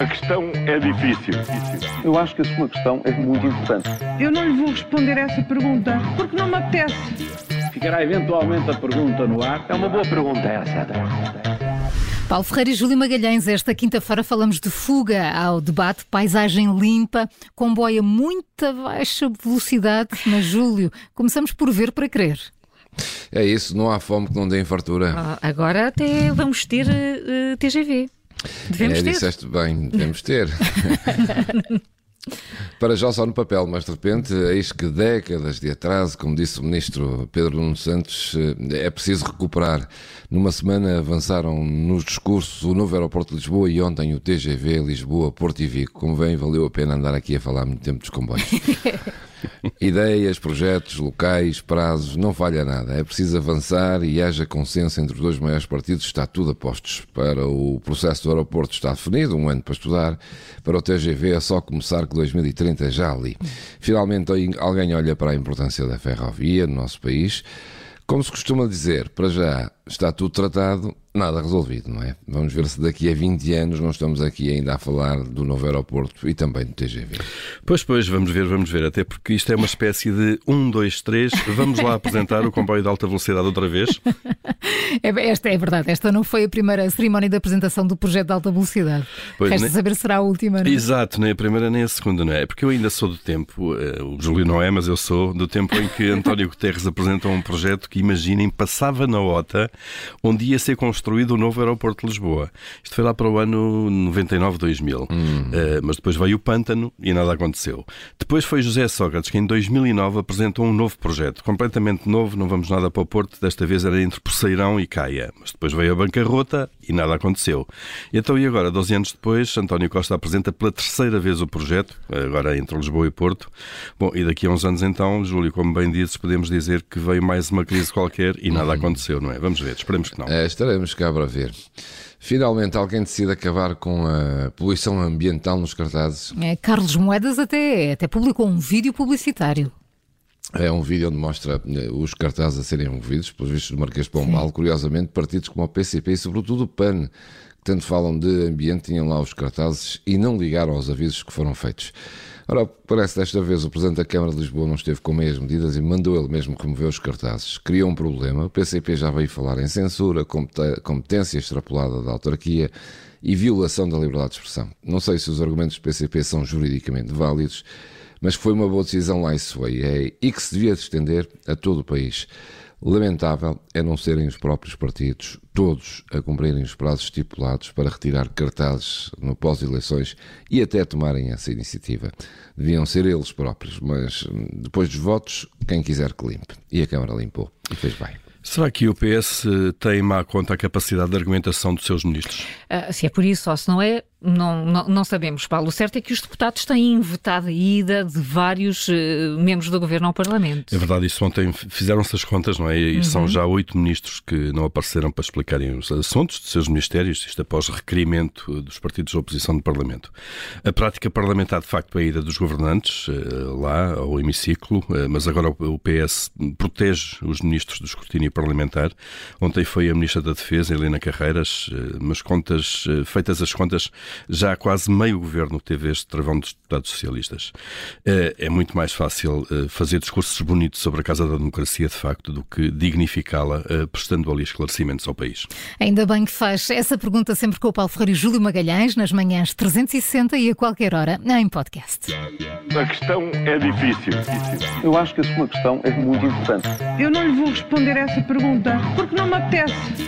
A questão é difícil. Eu acho que a sua questão é muito importante. Eu não lhe vou responder essa pergunta porque não me apetece. Ficará eventualmente a pergunta no ar. É uma boa pergunta essa. Paulo Ferreira e Júlio Magalhães, esta quinta-feira falamos de fuga ao debate, paisagem limpa, comboio a muita baixa velocidade. Mas, Júlio, começamos por ver para crer. É isso, não há fome que não dê fartura. Ah, agora até vamos ter uh, TGV. Devemos é, ter. disseste bem, devemos ter. Para já só no papel, mas de repente, eis que décadas de atraso, como disse o ministro Pedro Nuno Santos, eh, é preciso recuperar. Numa semana avançaram nos discursos o novo aeroporto de Lisboa e ontem o TGV Lisboa, Porto e Vico. Como vem, valeu a pena andar aqui a falar muito tempo dos comboios. Ideias, projetos, locais, prazos, não falha nada. É preciso avançar e haja consenso entre os dois maiores partidos, está tudo a postos. Para o processo do aeroporto está definido, um ano para estudar. Para o TGV é só começar que 2013 30, já ali. Finalmente alguém olha para a importância da ferrovia no nosso país. Como se costuma dizer, para já está tudo tratado, nada resolvido, não é? Vamos ver se daqui a 20 anos não estamos aqui ainda a falar do novo aeroporto e também do TGV. Pois, pois, vamos ver, vamos ver, até porque isto é uma espécie de 1, 2, 3, vamos lá apresentar o comboio de alta velocidade outra vez. É, esta é verdade, esta não foi a primeira cerimónia de apresentação do projeto de alta velocidade. Pois, Resta nem... saber se será a última, não é? Exato, nem a primeira nem a segunda, não é? Porque eu ainda sou do tempo, eh, o Júlio não é, mas eu sou do tempo em que António Guterres apresentou um projeto que, imaginem, passava na OTA, onde ia ser construído o novo aeroporto de Lisboa. Isto foi lá para o ano 99, 2000. Hum. Uh, mas depois veio o pântano e nada aconteceu. Depois foi José Sócrates que em 2009 apresentou um novo projeto, completamente novo, não vamos nada para o Porto, desta vez era entre Poceirão e Caia. Mas depois veio a bancarrota e nada aconteceu. E então, e agora, 12 anos depois, António Costa apresenta pela terceira vez o projeto, agora entre Lisboa e Porto. Bom, e daqui a uns anos então, Júlio, como bem dizes, podemos dizer que veio mais uma crise qualquer e nada hum. aconteceu, não é? Vamos ver, esperemos que não. É, estaremos cá para ver. Finalmente, alguém decide acabar com a poluição ambiental nos cartazes. É, Carlos Moedas até, até publicou um vídeo publicitário. É um vídeo onde mostra eh, os cartazes a serem movidos, pelos vistos do Marquês de Pombal, curiosamente, partidos como o PCP e sobretudo o PAN, que tanto falam de ambiente, tinham lá os cartazes e não ligaram aos avisos que foram feitos. Ora, parece desta vez o Presidente da Câmara de Lisboa não esteve com meias medidas e mandou ele mesmo remover os cartazes. Criou um problema. O PCP já veio falar em censura, competência extrapolada da autarquia e violação da liberdade de expressão. Não sei se os argumentos do PCP são juridicamente válidos, mas foi uma boa decisão lá foi, é, e que se devia estender a todo o país. Lamentável é não serem os próprios partidos, todos, a cumprirem os prazos estipulados para retirar cartazes no pós-eleições e até tomarem essa iniciativa. Deviam ser eles próprios, mas hum, depois dos votos, quem quiser que limpe. E a Câmara limpou e fez bem. Será que o PS tem má conta a capacidade de argumentação dos seus ministros? Uh, se é por isso ou se não é, não, não, não, sabemos, Paulo. O certo é que os deputados têm vetado a ida de vários uh, membros do governo ao Parlamento. É verdade, isso ontem fizeram-se as contas, não é? E uhum. são já oito ministros que não apareceram para explicarem os assuntos de seus ministérios, isto após requerimento dos partidos de oposição do Parlamento. A prática parlamentar, de facto, é a ida dos governantes uh, lá ao hemiciclo, uh, mas agora o PS protege os ministros do escrutínio parlamentar. Ontem foi a Ministra da Defesa, Helena Carreiras, mas contas, feitas as contas, já quase meio governo teve este travão dos deputados socialistas. É, é muito mais fácil eh, fazer discursos bonitos sobre a Casa da Democracia, de facto, do que dignificá-la, eh, prestando ali esclarecimentos ao país. Ainda bem que faz essa pergunta sempre com o Paulo Ferreira e Júlio Magalhães, nas manhãs 360 e a qualquer hora em podcast. A questão é difícil. Eu acho que a sua questão é muito importante. Eu não lhe vou responder essa pergunta porque não me apetece.